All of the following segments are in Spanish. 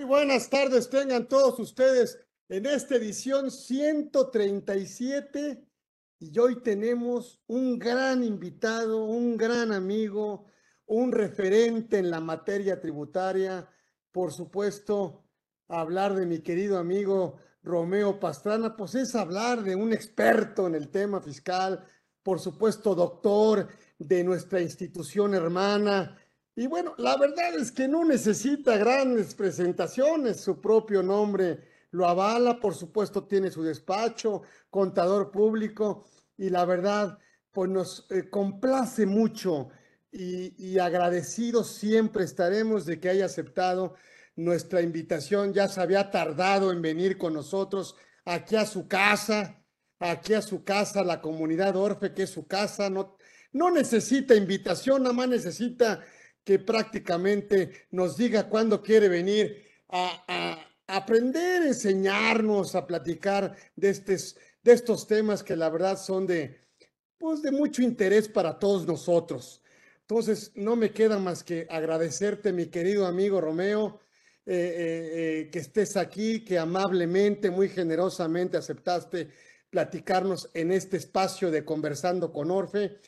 Muy buenas tardes, tengan todos ustedes en esta edición 137 y hoy tenemos un gran invitado, un gran amigo, un referente en la materia tributaria, por supuesto, hablar de mi querido amigo Romeo Pastrana, pues es hablar de un experto en el tema fiscal, por supuesto, doctor de nuestra institución hermana, y bueno, la verdad es que no necesita grandes presentaciones, su propio nombre lo avala, por supuesto tiene su despacho, contador público, y la verdad, pues nos eh, complace mucho y, agradecidos siempre estaremos de que haya aceptado nuestra invitación. Ya se había tardado en venir con nosotros aquí a su casa, aquí a su casa, la comunidad Orfe, que es su casa, no, no necesita invitación, nada más necesita que prácticamente nos diga cuándo quiere venir a, aprender, enseñarnos, a platicar de, estos, de estos temas que la verdad son de, pues de mucho interés para todos nosotros. Entonces, no me queda más que agradecerte, mi querido amigo Romeo, eh, eh, eh, que estés aquí, que amablemente, muy generosamente aceptaste platicarnos en este espacio de Conversando con Orfe.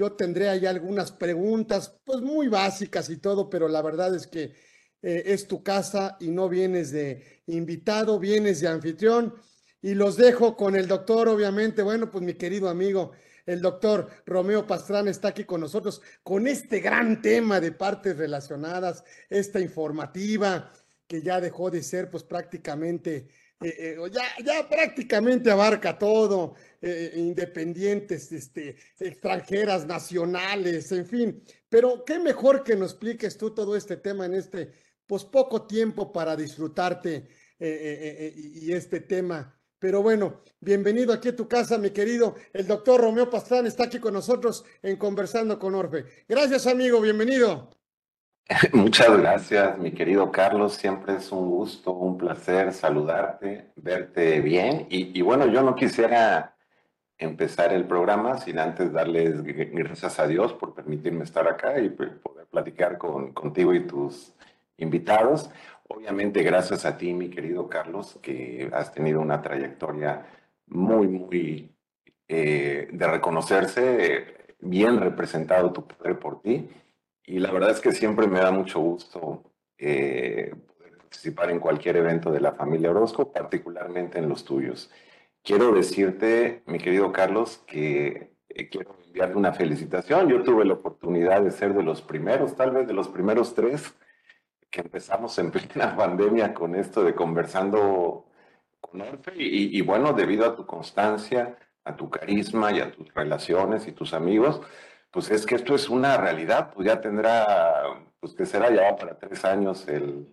Yo tendré ahí algunas preguntas, pues muy básicas y todo, pero la verdad es que eh, es tu casa y no vienes de invitado, vienes de anfitrión. Y los dejo con el doctor, obviamente. Bueno, pues mi querido amigo, el doctor Romeo Pastrana está aquí con nosotros con este gran tema de partes relacionadas, esta informativa que ya dejó de ser pues prácticamente eh, eh, ya, ya prácticamente abarca todo, eh, independientes, este, extranjeras, nacionales, en fin. Pero qué mejor que nos expliques tú todo este tema en este, pues poco tiempo para disfrutarte y este tema. Pero bueno, bienvenido aquí a tu casa, mi querido. El doctor Romeo Pastrán está aquí con nosotros en Conversando con Orfe. Gracias, amigo, bienvenido. Muchas gracias, mi querido Carlos. Siempre es un gusto, un placer saludarte, verte bien. Y, bueno, yo no quisiera empezar el programa sin antes darles gracias a Dios por permitirme estar acá y poder platicar con, contigo y tus invitados. Obviamente, gracias a ti, mi querido Carlos, que has tenido una trayectoria muy, muy eh, de reconocerse, bien representado tu padre por ti y la verdad es que siempre me da mucho gusto eh, poder participar en cualquier evento de la familia Orozco, particularmente en los tuyos. Quiero decirte, mi querido Carlos, que eh, quiero enviarte una felicitación. Yo tuve la oportunidad de ser de los primeros, tal vez de los primeros tres, que empezamos en plena pandemia con esto de conversando con Orfe. Y, y bueno, debido a tu constancia, a tu carisma y a tus relaciones y tus amigos, pues es que esto es una realidad, pues ya tendrá, pues que será ya para tres años el,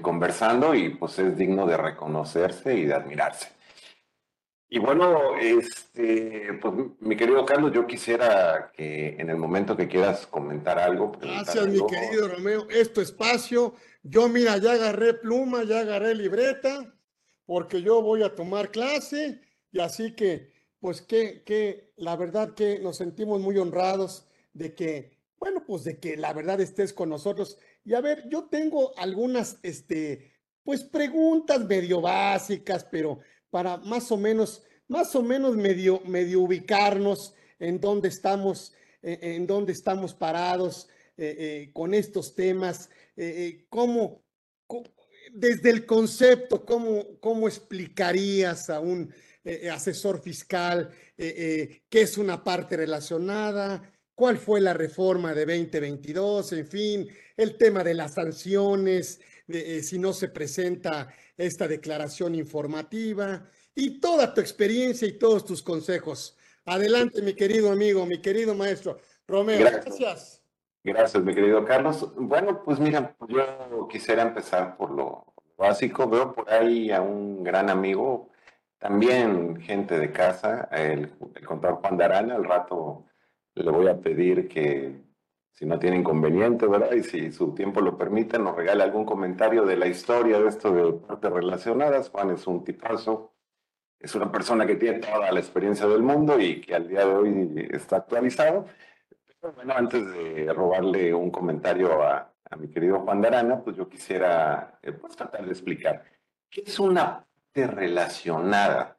conversando y pues es digno de reconocerse y de admirarse. Y bueno, este, pues mi querido Carlos, yo quisiera que en el momento que quieras comentar algo. Gracias, mi querido Romeo. Esto espacio. Yo, mira, ya agarré pluma, ya agarré libreta, porque yo voy a tomar clase y así que pues que, la verdad que nos sentimos muy honrados de que, bueno, pues de que la verdad estés con nosotros. Y a ver, yo tengo algunas, este, pues preguntas medio básicas, pero para más o menos, más o menos medio, medio ubicarnos en dónde estamos, eh, en dónde estamos parados eh, eh, con estos temas, cómo, desde el concepto, cómo, cómo explicarías a un eh, eh, asesor fiscal, eh, qué es una parte relacionada, cuál fue la reforma de 2022, en fin, el tema de las sanciones, si no se presenta esta declaración informativa y toda tu experiencia y todos tus consejos. Adelante, mi querido amigo, mi querido maestro. Romeo, gracias. Gracias, mi querido Carlos. Bueno, pues mira, yo quisiera empezar por lo básico. Veo por ahí a un gran amigo, también gente de casa, el, contador Juan de Arana, al rato le voy a pedir que, si no tiene inconveniente, ¿verdad? Y si su tiempo lo permite, nos regale algún comentario de la historia de esto de partes relacionadas. Juan es un tipazo, es una persona que tiene toda la experiencia del mundo y que al día de hoy está actualizado. Pero bueno, antes de robarle un comentario a, mi querido Juan Darana, pues yo quisiera eh, pues, tratar de explicar qué es una relacionada.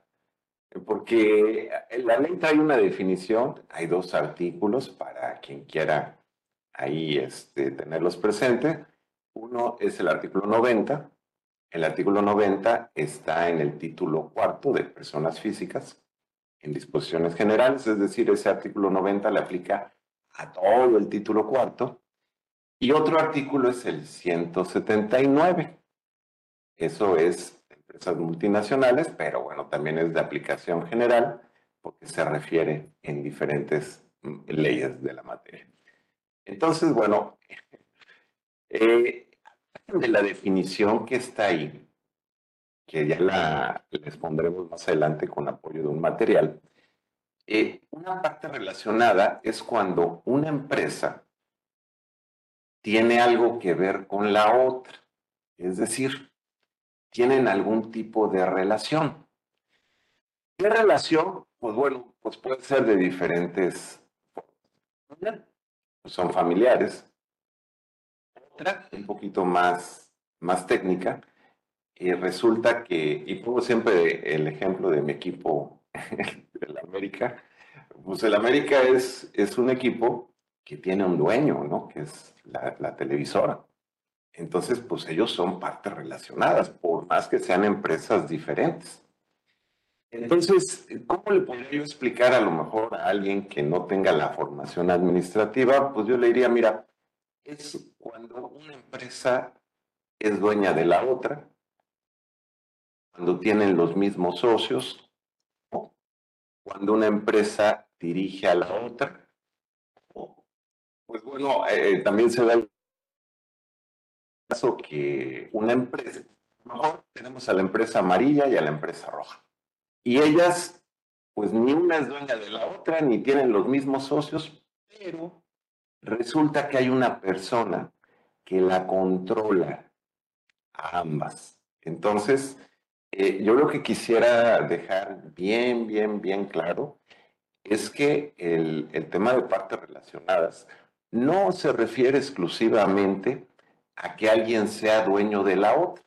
Porque la ley trae una definición, hay dos artículos para quien quiera ahí este, tenerlos presentes. Uno es el artículo 90. El artículo 90 está en el título cuarto de personas físicas en disposiciones generales, es decir, ese artículo 90 le aplica a todo el título cuarto. Y otro artículo es el 179. Eso es empresas multinacionales, pero bueno, también es de aplicación general porque se refiere en diferentes mm, leyes de la materia. Entonces, bueno, eh, de la definición que está ahí, que ya la les más adelante con apoyo de un material, eh, una parte relacionada es cuando una empresa tiene algo que ver con la otra, es decir, tienen algún tipo de relación. ¿Qué relación? Pues bueno, pues puede ser de diferentes formas. Pues son familiares. Otra, un poquito más, más técnica, y resulta que, y pongo siempre el ejemplo de mi equipo, el América, pues el América es, es un equipo que tiene un dueño, ¿no? Que es la, la televisora. Entonces, pues ellos son partes relacionadas, por más que sean empresas diferentes. Entonces, ¿cómo le podría yo explicar a lo mejor a alguien que no tenga la formación administrativa? Pues yo le diría, mira, es cuando una empresa es dueña de la otra, cuando tienen los mismos socios, cuando una empresa dirige a la otra. Pues bueno, eh, también se da caso que una empresa, mejor tenemos a la empresa amarilla y a la empresa roja. Y ellas, pues ni una es dueña de la otra, ni tienen los mismos socios, pero resulta que hay una persona que la controla a ambas. Entonces, eh, yo lo que quisiera dejar bien, bien, bien claro es que el, el tema de partes relacionadas no se refiere exclusivamente a que alguien sea dueño de la otra.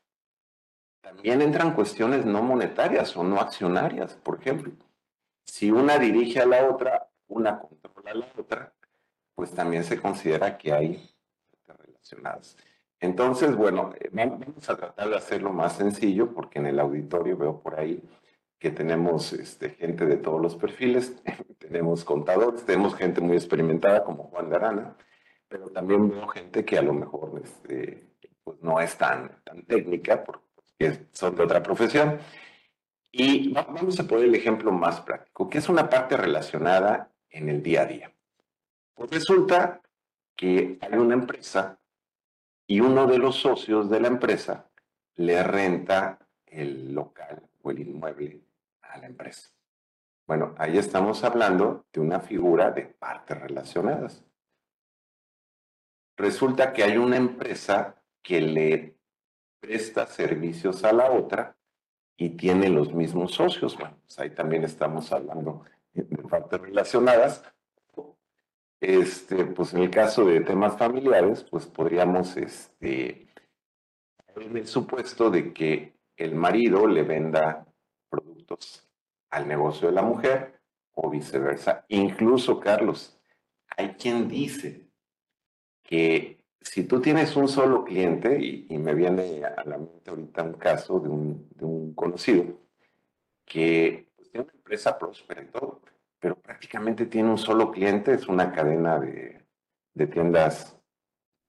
También entran cuestiones no monetarias o no accionarias. Por ejemplo, si una dirige a la otra, una controla a la otra, pues también se considera que hay relacionadas. Entonces, bueno, eh, vamos a tratar de hacerlo más sencillo porque en el auditorio veo por ahí que tenemos este, gente de todos los perfiles, tenemos contadores, tenemos gente muy experimentada como Juan Garana, pero también veo gente que a lo mejor este, pues no es tan, tan técnica porque son de otra profesión. Y vamos a poner el ejemplo más práctico, que es una parte relacionada en el día a día. Pues resulta que hay una empresa y uno de los socios de la empresa le renta el local o el inmueble a la empresa. Bueno, ahí estamos hablando de una figura de partes relacionadas. Resulta que hay una empresa que le presta servicios a la otra y tiene los mismos socios. Bueno, pues ahí también estamos hablando de partes relacionadas, este, pues en el caso de temas familiares, pues podríamos, este, en el supuesto de que el marido le venda productos al negocio de la mujer o viceversa. Incluso, Carlos, hay quien dice que si tú tienes un solo cliente, y, me viene a la mente ahorita un caso de un, de conocido, que pues, tiene una empresa próspera pero prácticamente tiene un solo cliente, es una cadena de, tiendas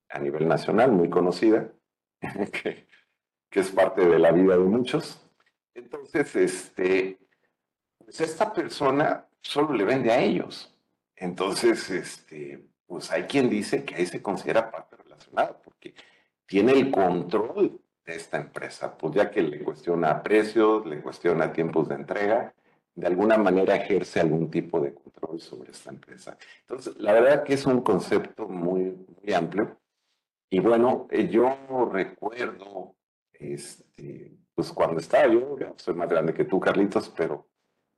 a nivel nacional muy conocida, que, es parte de la vida de muchos. Entonces, este, pues esta persona solo le vende a ellos. Entonces, este, pues hay quien dice que ahí se considera parte relacionada, porque tiene el control de esta empresa, pues ya que le cuestiona precios, le cuestiona tiempos de entrega, de alguna manera ejerce algún tipo de control sobre esta empresa. Entonces, la verdad que es un concepto muy, muy amplio. Y bueno, eh, yo recuerdo, este, pues cuando estaba yo, soy más grande que tú, Carlitos, pero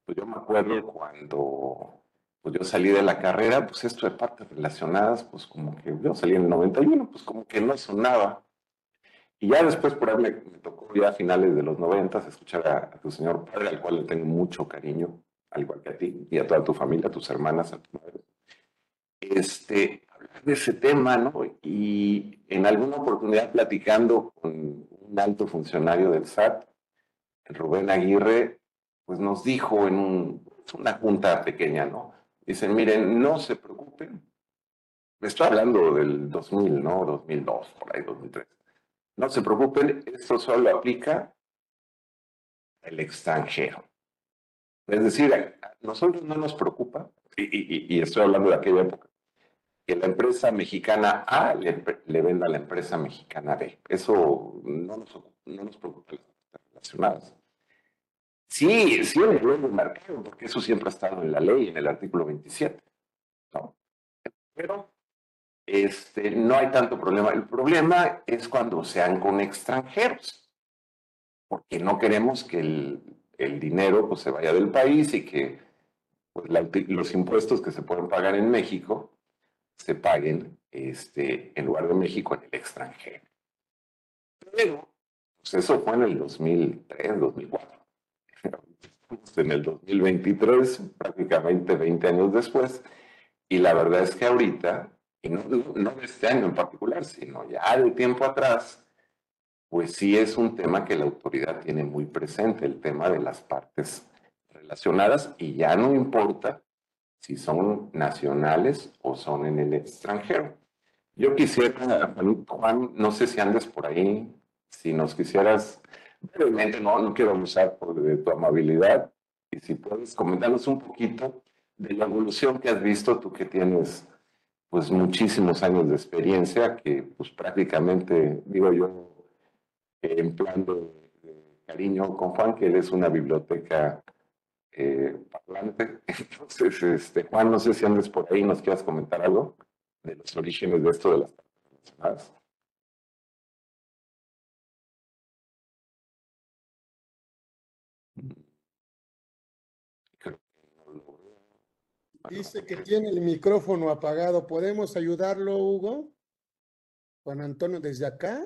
pues yo me acuerdo cuando pues yo salí de la carrera, pues esto de partes relacionadas, pues como que yo salí en el 91, pues como que no sonaba. Y ya después por ahí me, tocó ya a finales de los 90 escuchar a, tu señor padre, al cual le tengo mucho cariño, al igual que a ti y a toda tu familia, a tus hermanas, a tu madre. Este, hablar de ese tema, ¿no? Y en alguna oportunidad platicando con un alto funcionario del SAT, Rubén Aguirre, pues nos dijo en una junta pequeña, ¿no? Dicen, miren, no se preocupen. Estoy hablando del 2000, ¿no? 2002, por ahí, 2003. No se preocupen, esto solo aplica al extranjero. Es decir, a nosotros no nos preocupa, y, estoy hablando de aquella época, que la empresa mexicana A le, venda a la empresa mexicana B. Eso no nos, no nos preocupa las relacionadas. Sí, sí, el mercado, porque eso siempre ha estado en la ley, en el artículo 27. ¿no? Pero este, no hay tanto problema. El problema es cuando sean con extranjeros, porque no queremos que el, dinero pues, se vaya del país y que pues, los impuestos que se pueden pagar en México se paguen este, en lugar de México en el extranjero. Pero pues eso fue en el 2003, 2004 en el 2023, prácticamente 20 años después, y la verdad es que ahorita, y no, no este año en particular, sino ya de tiempo atrás, pues sí es un tema que la autoridad tiene muy presente, el tema de las partes relacionadas, y ya no importa si son nacionales o son en el extranjero. Yo quisiera, Juan, no sé si andes por ahí, si nos quisieras brevemente, no, no quiero abusar de tu amabilidad, y si puedes comentarnos un poquito de la evolución que has visto, tú que tienes pues muchísimos años de experiencia, que pues prácticamente, digo yo, en plan de, cariño con Juan, que eres una biblioteca eh, parlante. Entonces, este, Juan, no sé si andes por ahí, nos quieras comentar algo de los orígenes de esto de las personas. Dice que tiene el micrófono apagado. ¿Podemos ayudarlo, Hugo? Juan Antonio, desde acá.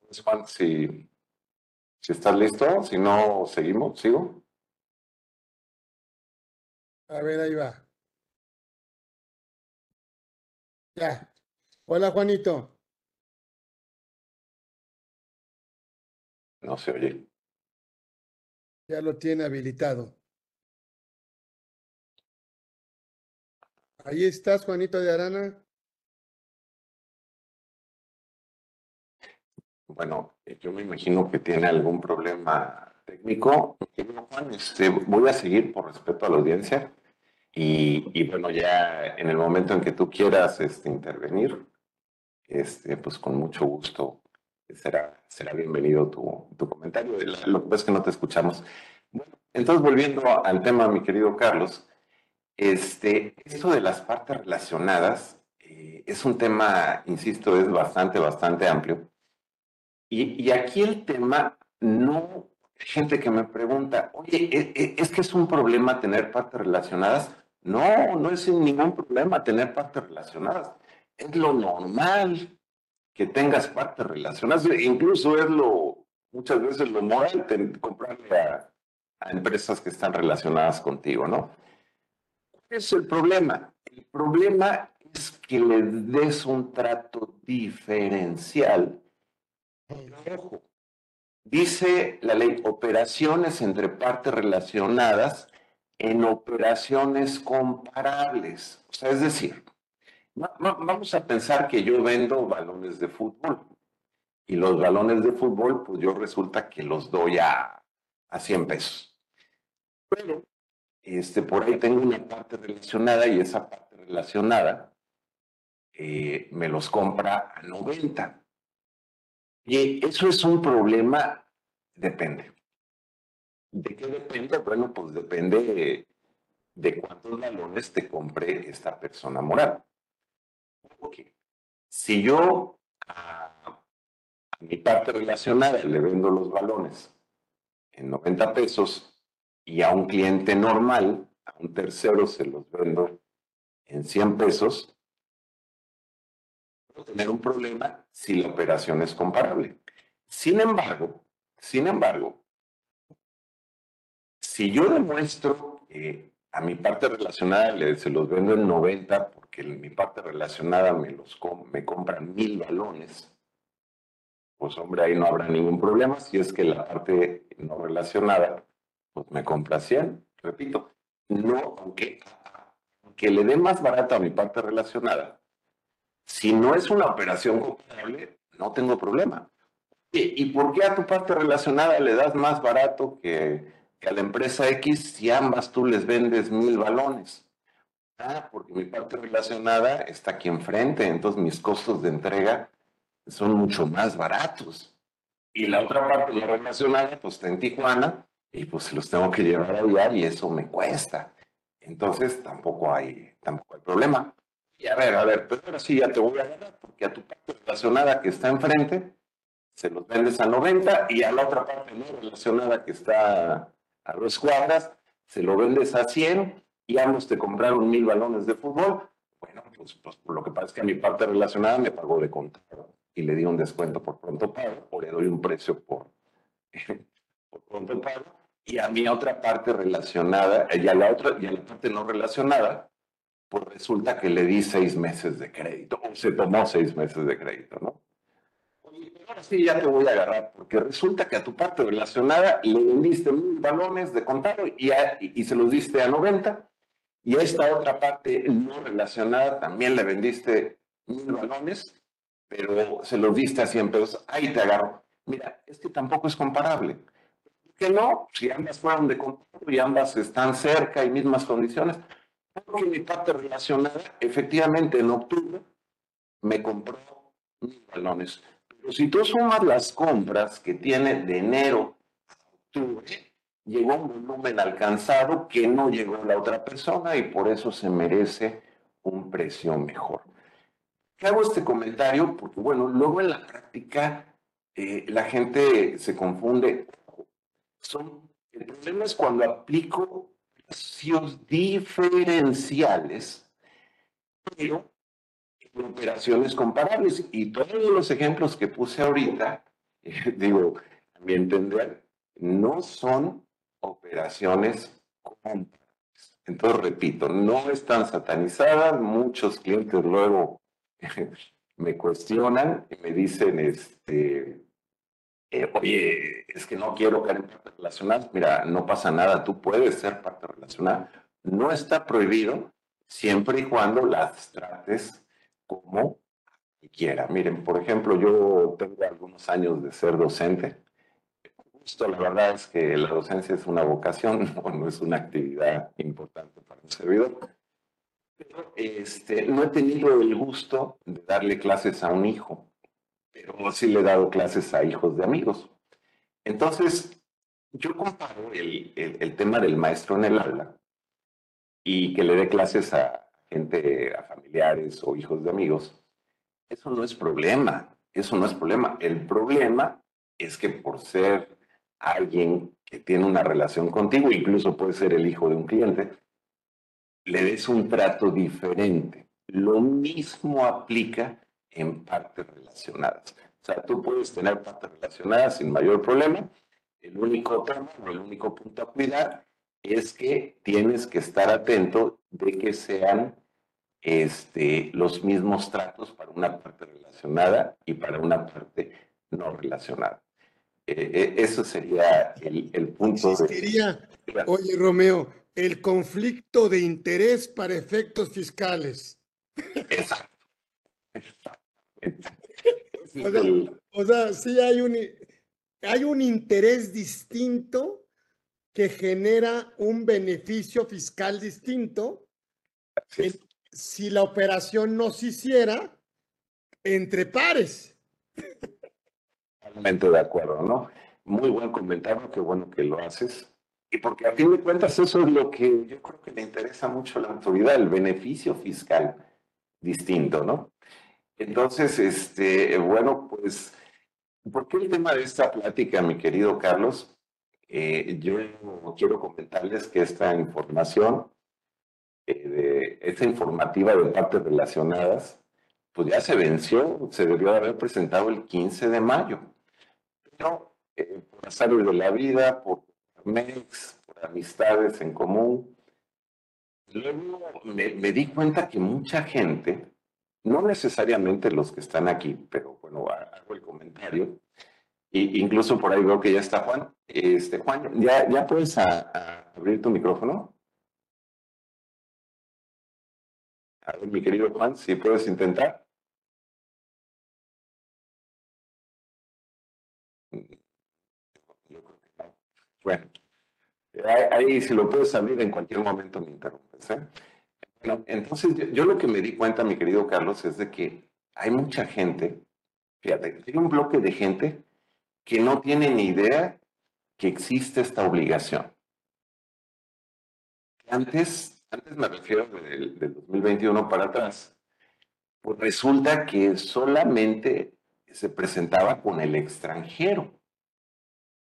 Pues, Juan, si, si estás listo, si no, seguimos, sigo. A ver, ahí va. Ya. Hola, Juanito. No se oye. Ya lo tiene habilitado. Ahí estás, Juanito de Arana. Bueno, yo me imagino que tiene algún problema técnico. Juan, este, voy a seguir por respeto a la audiencia. Y, bueno, ya en el momento en que tú quieras este, intervenir, este, pues con mucho gusto será, será bienvenido tu, tu comentario. Lo que pasa es que no te escuchamos. Entonces, volviendo al tema, mi querido Carlos, este, esto de las partes relacionadas eh, es un tema, insisto, es bastante, bastante amplio. Y, y aquí el tema no, gente que me pregunta, oye, ¿es, e, es que es un problema tener partes relacionadas? No, no es ningún problema tener partes relacionadas. Es lo normal que tengas partes relacionadas. Incluso es lo, muchas veces lo moral, comprarle a, empresas que están relacionadas contigo, ¿no? ¿Cuál es el problema? El problema es que le des un trato diferencial. Ojo, dice la ley, operaciones entre partes relacionadas en operaciones comparables. O sea, es decir, vamos a pensar que yo vendo balones de fútbol y los balones de fútbol, pues yo resulta que los doy a, a 100 pesos. Pero este, por ahí tengo una parte relacionada y esa parte relacionada eh, me los compra a 90. Y eso es un problema, depende. ¿De qué depende? Bueno, pues depende de, cuántos balones te compre esta persona moral. Porque Si yo a, mi parte relacionada le vendo los balones en 90 pesos y a un cliente normal, a un tercero se los vendo en 100 pesos, tener un problema si la operación es comparable. Sin embargo, sin embargo, si yo demuestro que a mi parte relacionada se los vendo en 90 porque mi parte relacionada me, los me compran mil balones, pues hombre, ahí no habrá ningún problema. Si es que la parte no relacionada, pues me compra 100. Repito, no, aunque, aunque le dé más barato a mi parte relacionada, si no es una operación comparable, no tengo problema. ¿Y por qué a tu parte relacionada le das más barato que, a la empresa X si ambas tú les vendes mil balones? Ah, porque mi parte relacionada está aquí enfrente, entonces mis costos de entrega son mucho más baratos. Y la otra parte la relacionada, pues está en Tijuana y pues los tengo que llevar allá y eso me cuesta. Entonces tampoco hay, tampoco hay problema. Y a ver, a ver, pero ahora sí ya te voy a ganar, porque a tu parte relacionada que está enfrente, se los vendes a 90 y a la otra parte no relacionada que está a dos cuadras, se lo vendes a 100 y ambos te compraron mil balones de fútbol. Bueno, pues, pues lo que pasa es que a mi parte relacionada me pagó de contado y le di un descuento por pronto pago o le doy un precio por, por pronto pago y a mi otra parte relacionada y a la otra y a la parte no relacionada pues resulta que le di seis meses de crédito o se tomó seis meses de crédito, ¿no? Ahora sí ya te voy a agarrar, porque resulta que a tu parte relacionada le vendiste mil balones de contado y, y, se los diste a 90, y a esta otra parte no relacionada también le vendiste mil balones, pero se los diste a 100 pesos, ahí te agarro. Mira, es que tampoco es comparable. Que no, si ambas fueron de contado y ambas están cerca y mismas condiciones, porque mi parte relacionada, efectivamente en octubre, me compró mil balones si tú sumas las compras que tiene de enero a octubre, llegó un volumen alcanzado que no llegó la otra persona y por eso se merece un precio mejor. ¿Qué hago este comentario? Porque, bueno, luego en la práctica eh, la gente se confunde. Son, el problema es cuando aplico precios diferenciales, pero operaciones comparables. Y todos los ejemplos que puse ahorita, digo, a mi entender, no son operaciones comparables. Entonces, repito, no están satanizadas. Muchos clientes luego me cuestionan y me dicen, este, eh, oye, es que no quiero caer en parte relacional. Mira, no pasa nada, tú puedes ser parte relacional. No está prohibido siempre y cuando las trates como quiera. Miren, por ejemplo, yo tengo algunos años de ser docente. Esto la verdad es que la docencia es una vocación, no, es una actividad importante para un servidor. Pero este, no he tenido el gusto de darle clases a un hijo, pero sí le he dado clases a hijos de amigos. Entonces, yo comparo el, el tema del maestro en el aula y que le dé clases a, gente, a familiares o hijos de amigos, eso no es problema, eso no es problema. El problema es que por ser alguien que tiene una relación contigo, incluso puede ser el hijo de un cliente, le des un trato diferente. Lo mismo aplica en partes relacionadas. O sea, tú puedes tener partes relacionadas sin mayor problema. El único tema el único punto a cuidar es que tienes que estar atento de que sean este, los mismos tratos para una parte relacionada y para una parte no relacionada. Eh, eh, eso sería el, el punto. Existiría, oye Romeo, el conflicto de interés para efectos fiscales. Exacto. O sea, sí hay un, hay un interés distinto que genera un beneficio fiscal distinto si la operación no se hiciera entre pares. Totalmente de acuerdo, ¿no? Muy buen comentario, qué bueno que lo haces. Y porque a fin de cuentas eso es lo que yo creo que le interesa mucho a la autoridad, el beneficio fiscal distinto, ¿no? Entonces, este, bueno, pues, ¿por qué el tema de esta plática, mi querido Carlos? Eh, yo quiero comentarles que esta información, eh, de, esta informativa de partes relacionadas, pues ya se venció, se debió haber presentado el 15 de mayo. Pero eh, por azar de la vida, por MEX, por amistades en común, luego me, me di cuenta que mucha gente, no necesariamente los que están aquí, pero bueno, hago el comentario, incluso por ahí veo que ya está Juan. Este, Juan, ¿ya, ya puedes abrir tu micrófono? A ver, mi querido Juan, si puedes intentar. Bueno, ahí, si lo puedes abrir en cualquier momento me interrumpes. ¿eh? Entonces yo, lo que me di cuenta, mi querido Carlos, es de que hay mucha gente, fíjate, hay un bloque de gente que no tiene ni idea que existe esta obligación. Antes, antes me refiero del, 2021 para atrás, pues resulta que solamente se presentaba con el extranjero.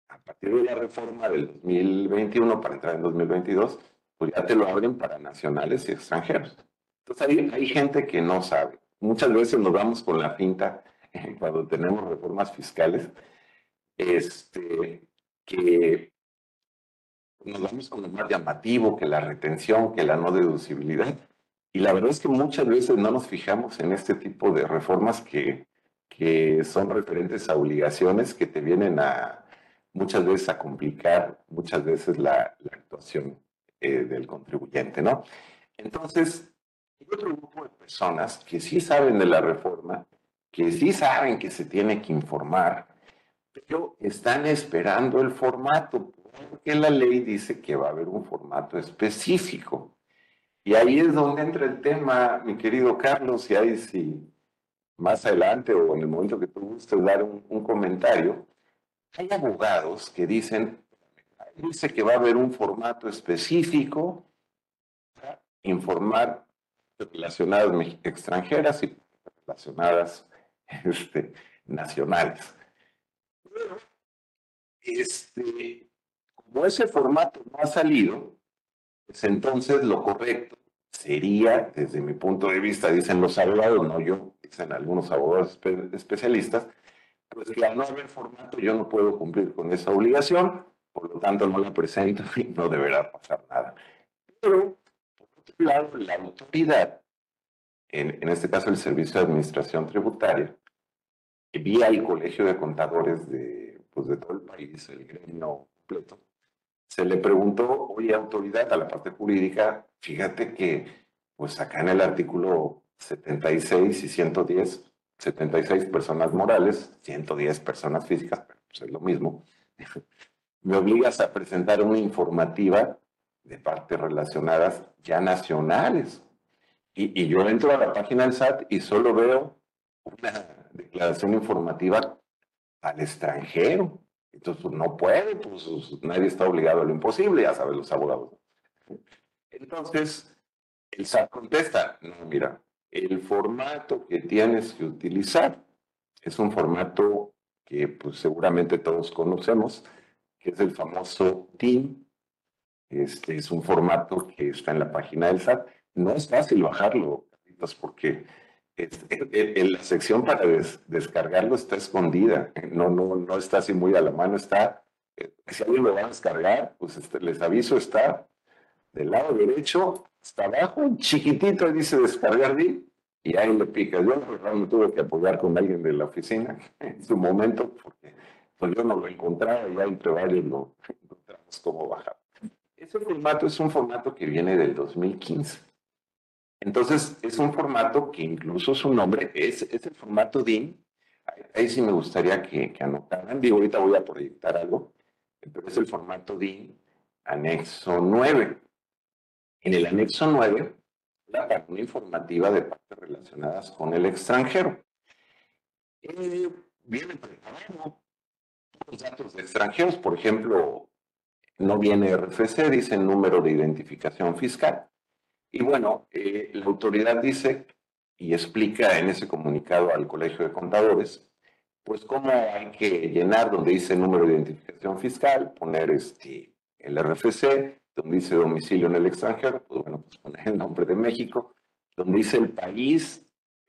A partir de la reforma del 2021 para entrar en 2022, pues ya te lo abren para nacionales y extranjeros. Entonces hay, hay gente que no sabe. Muchas veces nos vamos con la pinta cuando tenemos reformas fiscales este, que nos vamos con lo más llamativo, que la retención, que la no deducibilidad. Y la verdad es que muchas veces no nos fijamos en este tipo de reformas que, que son referentes a obligaciones que te vienen a muchas veces a complicar muchas veces la, la actuación eh, del contribuyente, ¿no? Entonces, hay otro grupo de personas que sí saben de la reforma, que sí saben que se tiene que informar, pero están esperando el formato, porque la ley dice que va a haber un formato específico. Y ahí es donde entra el tema, mi querido Carlos, y ahí si más adelante o en el momento que tú gustes dar un, un comentario, hay abogados que dicen, dice que va a haber un formato específico para informar relacionadas extranjeras y relacionadas este, nacionales este, como ese formato no ha salido, pues entonces lo correcto sería, desde mi punto de vista, dicen los abogados, no yo, dicen algunos abogados especialistas, pues que al no haber formato yo no puedo cumplir con esa obligación, por lo tanto no la presento y no deberá pasar nada. Pero, por otro lado, la autoridad, en, en este caso el Servicio de Administración Tributaria, vía el Colegio de Contadores de, pues, de todo el país, el gremio completo, se le preguntó, oye, autoridad, a la parte jurídica, fíjate que, pues acá en el artículo 76 y 110, 76 personas morales, 110 personas físicas, pues es lo mismo, me obligas a presentar una informativa de partes relacionadas ya nacionales. Y, y yo entro a la página del SAT y solo veo una declaración informativa al extranjero. Entonces, pues, no puede, pues, pues nadie está obligado a lo imposible, ya saben los abogados. Entonces, el SAT contesta, no, mira, el formato que tienes que utilizar es un formato que pues seguramente todos conocemos, que es el famoso TIN. Este es un formato que está en la página del SAT. No es fácil bajarlo, porque en la sección para descargarlo está escondida, no, no, no está así muy a la mano, está, eh, si alguien lo va a descargar, pues este, les aviso, está del lado derecho, está abajo, chiquitito, dice descargar y ahí lo picas. Yo me tuve que apoyar con alguien de la oficina en su momento, porque pues yo no lo encontraba, ya entre varios lo encontramos cómo bajar. Ese formato es un formato que viene del 2015. Entonces, es un formato que incluso su nombre es, es el formato DIN. Ahí, sí me gustaría que, anotaran. Digo, ahorita voy a proyectar algo, pero es el formato DIN anexo 9. En el anexo 9, la página informativa de partes relacionadas con el extranjero. Eh, viene preparado los datos de extranjeros, por ejemplo, no viene RFC, dice número de identificación fiscal. Y bueno, eh, la autoridad dice y explica en ese comunicado al Colegio de Contadores, pues cómo hay que llenar donde dice número de identificación fiscal, poner este, el RFC, donde dice domicilio en el extranjero, pues bueno, pues poner el nombre de México, donde dice el país,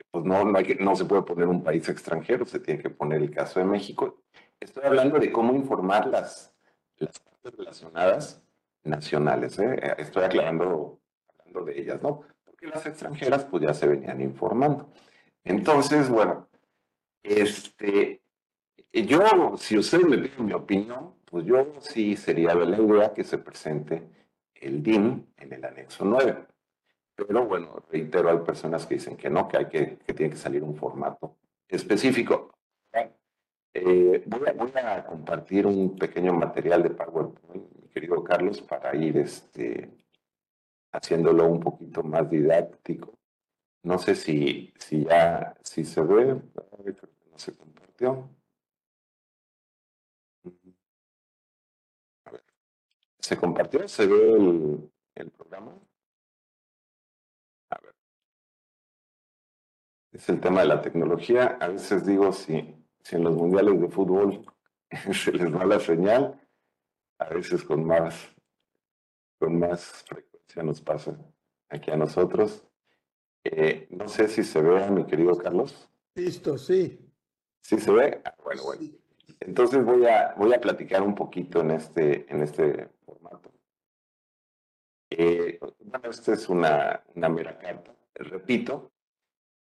pues no, no, hay que, no se puede poner un país extranjero, se tiene que poner el caso de México. Estoy hablando de cómo informar las, las partes relacionadas nacionales, ¿eh? estoy aclarando de ellas, ¿no? Porque las extranjeras pues ya se venían informando. Entonces, bueno, este, yo, si usted me pide mi opinión, pues yo sí sería de la idea que se presente el DIM en el anexo 9. Pero bueno, reitero, hay personas que dicen que no, que, hay que, que tiene que salir un formato específico. Eh, voy, a, voy, a, compartir un pequeño material de PowerPoint, mi querido Carlos, para ir este, haciéndolo un poquito más didáctico. No sé si, si ya si se ve, no se compartió. A ver. ¿Se compartió? ¿Se ve el, el programa? A ver. Es el tema de la tecnología. A veces digo, si, si en los mundiales de fútbol se les va la señal, a veces con más, con más frecuencia nos pasa aquí a nosotros. Eh, no sé si se ve, mi querido Carlos. Listo, sí. ¿Sí se ve? Ah, bueno, bueno. Entonces voy a, voy a platicar un poquito en este, en este formato. Eh, bueno, esta es una, una mera carta. Repito,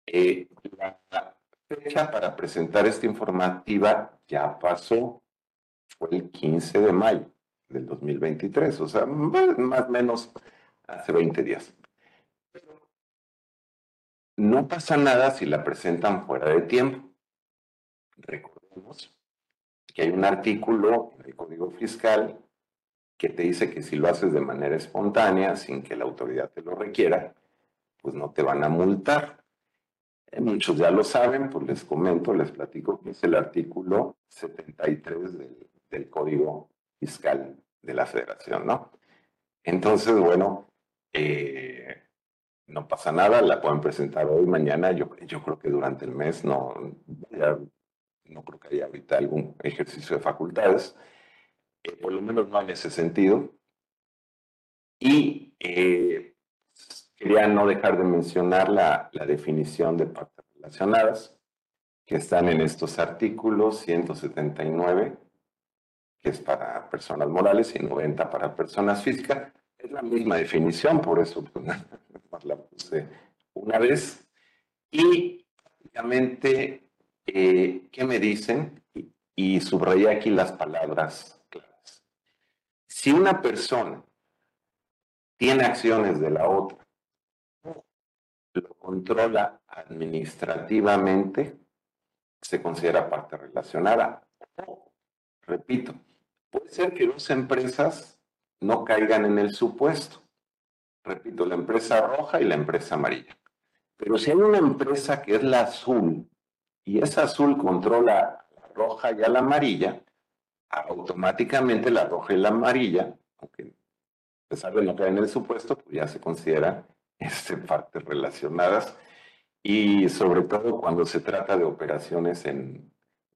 eh, la fecha para presentar esta informativa ya pasó. Fue el 15 de mayo del 2023, o sea, más o menos hace 20 días. No pasa nada si la presentan fuera de tiempo. Recordemos que hay un artículo en el Código Fiscal que te dice que si lo haces de manera espontánea, sin que la autoridad te lo requiera, pues no te van a multar. Eh, muchos ya lo saben, pues les comento, les platico que es el artículo 73 del, del Código Fiscal de la Federación, ¿no? Entonces, bueno, eh, no pasa nada, la pueden presentar hoy, mañana, yo, yo creo que durante el mes no, no creo que haya ahorita algún ejercicio de facultades, eh, por lo menos no en ese sentido. Y eh, quería no dejar de mencionar la, la definición de partes relacionadas que están en estos artículos 179, que es para personas morales, y 90 para personas físicas. Es la misma definición, por eso pues, la puse una vez. Y prácticamente, eh, ¿qué me dicen? Y, y subrayé aquí las palabras claras. Si una persona tiene acciones de la otra, lo controla administrativamente, se considera parte relacionada. Repito, puede ser que dos empresas no caigan en el supuesto. Repito, la empresa roja y la empresa amarilla. Pero si hay una empresa que es la azul y esa azul controla la roja y a la amarilla, automáticamente la roja y la amarilla, aunque a pesar de no caer en el supuesto, pues ya se considera este, partes relacionadas y sobre todo cuando se trata de operaciones en,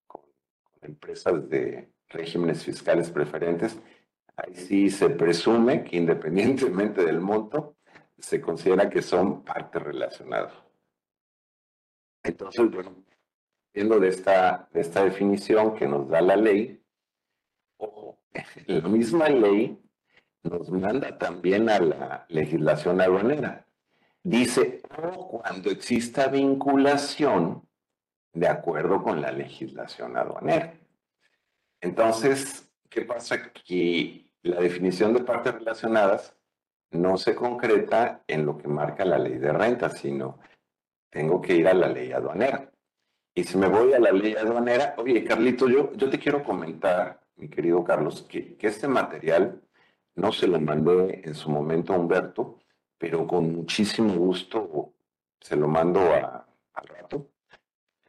con, con empresas de regímenes fiscales preferentes, Ahí sí se presume que independientemente del monto, se considera que son partes relacionadas. Entonces, bueno, viendo de esta, de esta definición que nos da la ley, ojo, la misma ley nos manda también a la legislación aduanera. Dice, o cuando exista vinculación de acuerdo con la legislación aduanera. Entonces, ¿qué pasa? Que la definición de partes relacionadas no se concreta en lo que marca la ley de renta, sino tengo que ir a la ley aduanera. Y si me voy a la ley aduanera, oye, Carlito, yo, yo te quiero comentar, mi querido Carlos, que, que este material no se lo mandé en su momento a Humberto, pero con muchísimo gusto se lo mando a, al rato,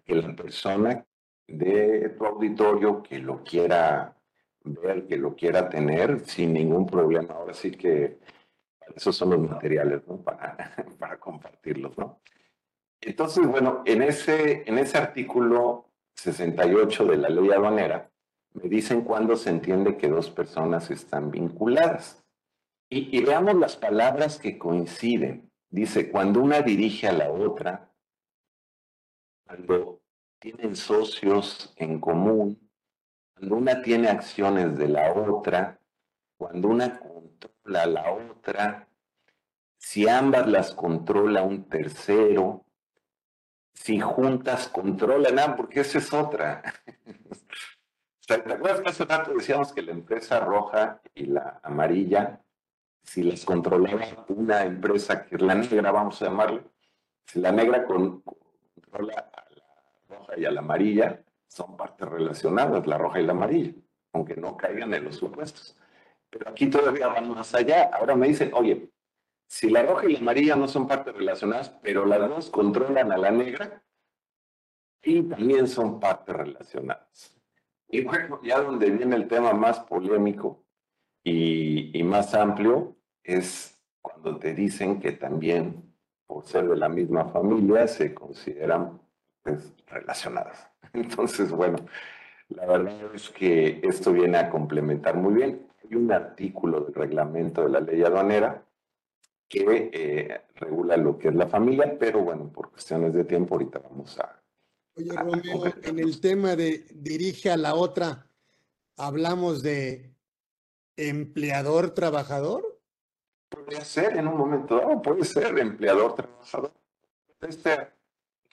que la persona de tu auditorio que lo quiera ver, que lo quiera tener sin ningún problema. Ahora sí que esos son los materiales. Para, para compartirlos, ¿no? Entonces, bueno, en ese, en ese artículo 68 de la ley aduanera, me dicen cuándo se entiende que dos personas están vinculadas. Y, y veamos las palabras que coinciden. Dice, cuando una dirige a la otra, cuando tienen socios en común, cuando una tiene acciones de la otra, cuando una controla a la otra, si ambas las controla un tercero, si juntas controlan, ah, porque esa es otra. ¿Te acuerdas que hace rato decíamos que la empresa roja y la amarilla, si las controlaba una empresa que es la negra, vamos a llamarle, si la negra controla a la roja y a la amarilla, son partes relacionadas, la roja y la amarilla, aunque no caigan en los supuestos. Pero aquí todavía van más allá. Ahora me dicen, oye, si la roja y la amarilla no son partes relacionadas, pero las dos controlan a la negra, y también son partes relacionadas. Y bueno, ya donde viene el tema más polémico y, más amplio es cuando te dicen que también, por ser de la misma familia, se consideran pues, relacionadas. Entonces, bueno, la verdad es que esto viene a complementar muy bien. Hay un artículo del reglamento de la ley aduanera que eh, regula lo que es la familia, pero bueno, por cuestiones de tiempo ahorita vamos a... Oye, Romeo, en el tema de dirige a la otra, ¿hablamos de empleador-trabajador? Puede ser en un momento dado, puede ser empleador-trabajador. Ser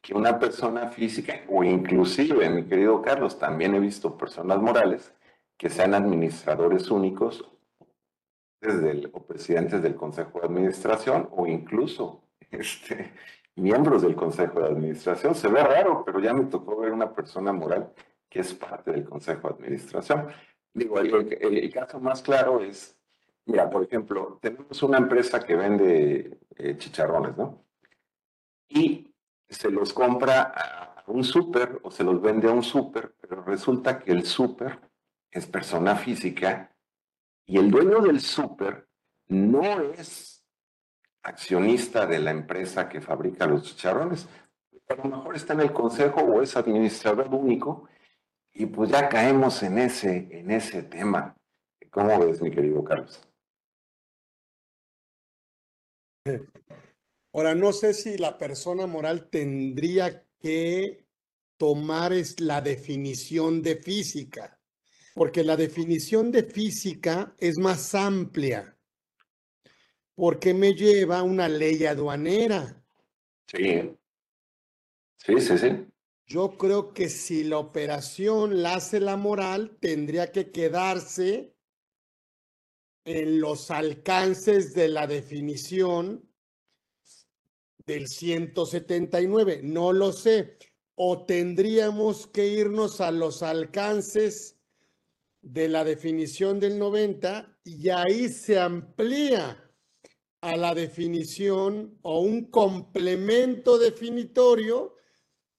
que una persona física, o inclusive, mi querido Carlos, también he visto personas morales que sean administradores únicos desde o presidentes del Consejo de Administración o incluso este, miembros del Consejo de Administración. Se ve raro, pero ya me tocó ver una persona moral que es parte del Consejo de Administración. Digo, el, caso más claro es, mira, por ejemplo, tenemos una empresa que vende eh, chicharrones, ¿no? Y se los compra a un súper o se los vende a un súper, pero resulta que el súper es persona física y el dueño del súper no es accionista de la empresa que fabrica los chicharrones. A lo mejor está en el consejo o es administrador único y pues ya caemos en ese, en ese tema. ¿Cómo ves, mi querido Carlos? Ahora, no sé si la persona moral tendría que tomar la definición de física, porque la definición de física es más amplia, porque me lleva a una ley aduanera. Sí, sí, sí, sí. Yo creo que si la operación la hace la moral, tendría que quedarse en los alcances de la definición del 179, no lo sé. O tendríamos que irnos a los alcances de la definición del 90 y ahí se amplía a la definición o un complemento definitorio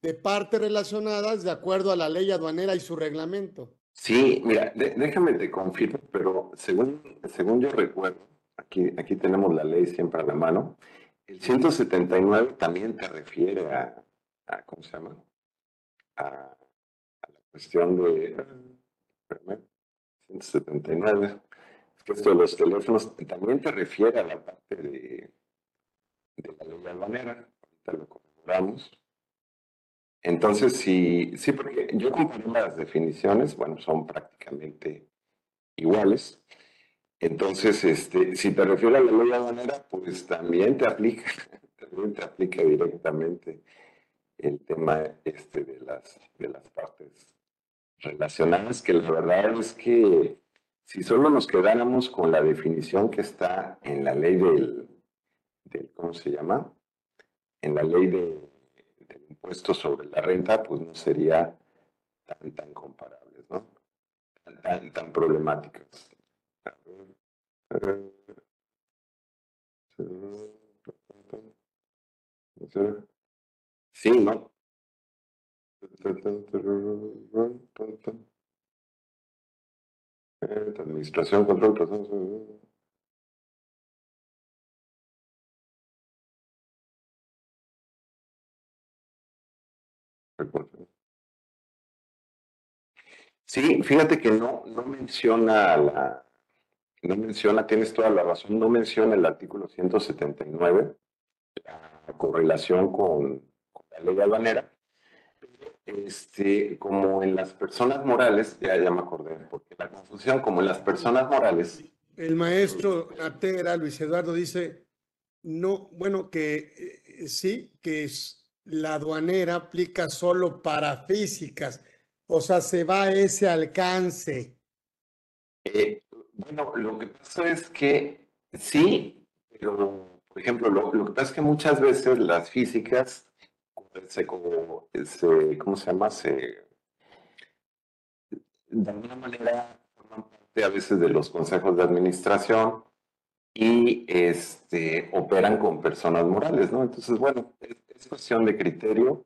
de partes relacionadas de acuerdo a la ley aduanera y su reglamento. Sí, mira, déjame te confirmo, pero según, según yo recuerdo, aquí, aquí tenemos la ley siempre a la mano, el 179 también te refiere a, ¿cómo se llama? A, la cuestión de, 179, esto de los teléfonos también te refiere a la parte de, de la ley aduanera, ahorita lo conmemoramos. Entonces, sí, sí, porque yo comparé las definiciones, bueno, son prácticamente iguales. Entonces, este, si te refieres a la ley aduanera, pues también te aplica, también te aplica directamente el tema este de las, de las partes relacionadas, que la verdad es que si solo nos quedáramos con la definición que está en la ley del, del ¿cómo se llama? En la ley de, del impuesto sobre la renta, pues no sería tan, tan comparables, ¿no? Tan, tan, tan problemáticas. Sí, ¿no? Administración, control, Sí, fíjate que no, no menciona la, no menciona, tienes toda la razón, no menciona el artículo 179, la correlación con, la ley albanera. Este, como en las personas morales, ya, ya me acordé, porque la confusión, como en las personas morales. El maestro Atera, Luis Eduardo, dice, no, bueno, que eh, sí, que es, la aduanera aplica solo para físicas, o sea, se va a ese alcance. Eh, bueno, lo que pasa es que sí, pero, por ejemplo, lo, que pasa es que muchas veces las físicas se, como, ¿cómo se llama? Se, de alguna manera forman parte a veces de los consejos de administración y este, operan con personas morales, ¿no? Entonces, bueno, es, cuestión de criterio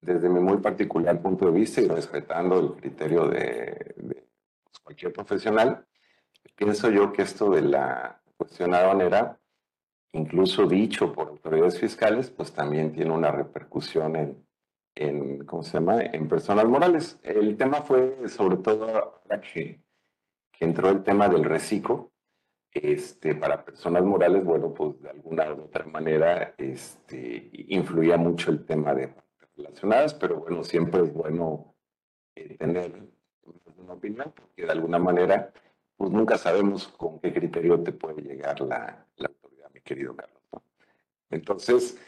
desde mi muy particular punto de vista y respetando el criterio de, pues, cualquier profesional, pienso yo que esto de la cuestión aduanera, incluso dicho por autoridades fiscales, pues también tiene una repercusión en, en ¿cómo se llama?, en personas morales. El tema fue sobre todo que, que entró el tema del reciclo, este, para personas morales, bueno, pues de alguna u otra manera este, influía mucho el tema de relacionadas, pero bueno, siempre es bueno eh, tener una opinión, porque de alguna manera pues nunca sabemos con qué criterio te puede llegar la, autoridad, mi querido Carlos. Entonces,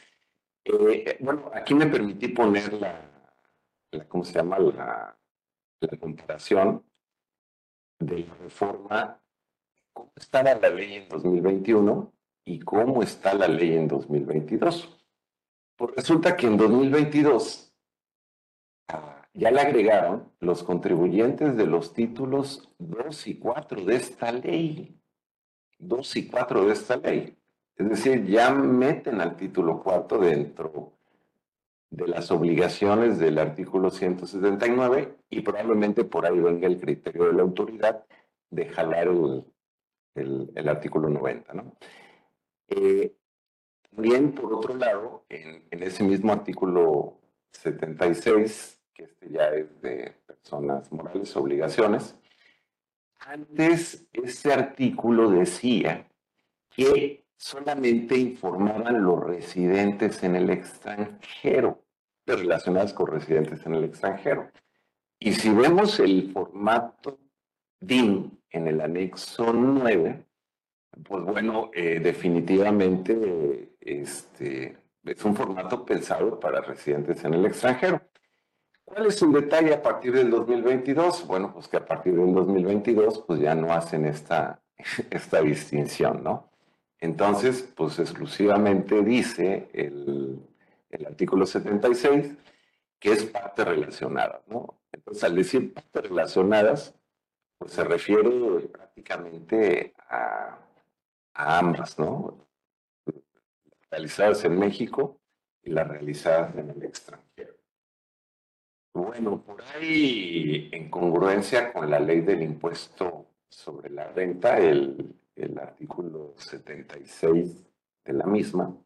eh, bueno, aquí me permití poner la, ¿cómo se llama? La, la comparación de la reforma, cómo estaba la ley en 2021 y cómo está la ley en 2022. Pues resulta que en 2022 ya le agregaron los contribuyentes de los títulos 2 y 4 de esta ley. 2 y 4 de esta ley. Es decir, ya meten al título 4 dentro de las obligaciones del artículo 179 y probablemente por ahí venga el criterio de la autoridad de jalar el, artículo 90. ¿no? Eh, también, por otro lado, en, en ese mismo artículo 76 que este ya es de personas morales, obligaciones. Antes, este artículo decía que solamente informaban los residentes en el extranjero, relacionadas con residentes en el extranjero. Y si vemos el formato DIN en el anexo 9, pues bueno, eh, definitivamente este, es un formato pensado para residentes en el extranjero. ¿Cuál es el detalle a partir del 2022? Bueno, pues que a partir del 2022 pues ya no hacen esta, esta distinción, ¿no? Entonces, pues exclusivamente dice el, el artículo 76 que es parte relacionada, ¿no? Entonces, al decir partes relacionadas, pues se refiere prácticamente a, a ambas, ¿no? Realizadas en México y las realizadas en el extranjero. Bueno, por ahí, en congruencia con la ley del impuesto sobre la renta, el, artículo 76 de la misma,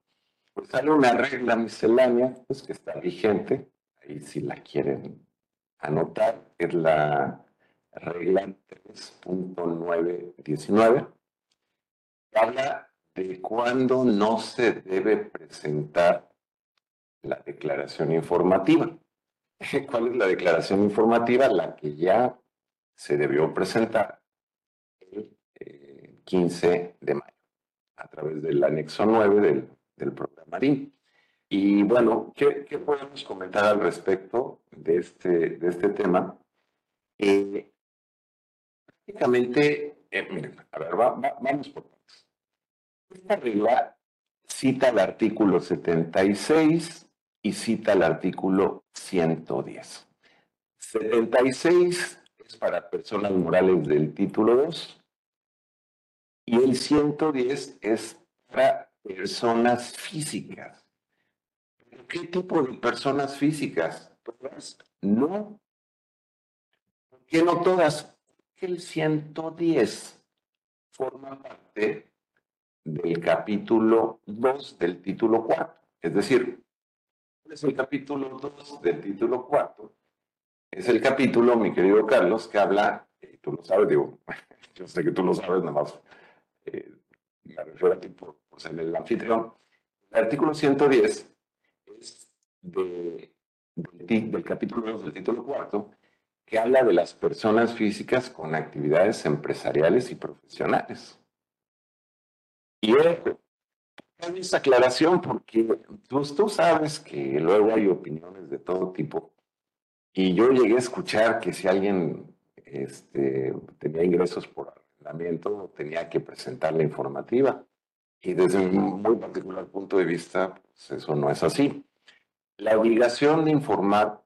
pues sale una regla miscelánea, pues que está vigente, ahí si la quieren anotar, es la regla 3.919, que habla de cuándo no se debe presentar la declaración informativa. ¿Cuál es la declaración informativa? La que ya se debió presentar el 15 eh, de mayo a través del anexo 9 del, del programa RIM. Y bueno, ¿qué, ¿qué, podemos comentar al respecto de este, de este tema? Eh, prácticamente, eh, miren, a ver, vamos por partes. Esta regla cita el artículo 76 y cita el artículo 110. 76 es para personas morales del título 2 y el 110 es para personas físicas. ¿Qué tipo de personas físicas? Todas no. ¿Por qué no todas? Porque el 110 forma parte del capítulo 2 del título 4. Es decir, Es el capítulo 2 del título 4. Es el capítulo, mi querido Carlos, que habla, eh, tú lo sabes, digo, yo sé que tú lo sabes, nada más eh, me refiero a ti por, ser el anfitrión. El artículo 110 es de, del, del capítulo 2 del título 4 que habla de las personas físicas con actividades empresariales y profesionales. Y esta aclaración porque tú sabes que luego hay opiniones de todo tipo. Y yo llegué a escuchar que si alguien este, tenía ingresos por arrendamiento, tenía que presentar la informativa. Y desde un muy particular punto de vista, pues eso no es así. La obligación de informar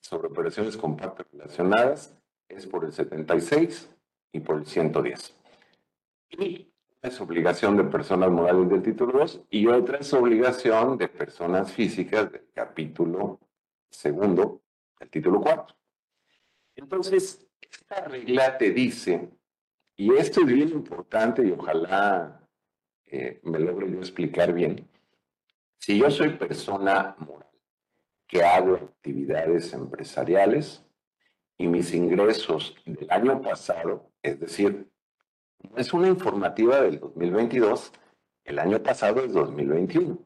sobre operaciones compactas relacionadas es por el 76 y por el 110. Y es obligación de personas morales del título 2 y otra es obligación de personas físicas del capítulo segundo del título 4. Entonces, esta regla te dice, y esto es bien importante y ojalá eh, me logre yo explicar bien, si yo soy persona moral, que hago actividades empresariales y mis ingresos del año pasado, es decir, es una informativa del 2022, el año pasado es 2021.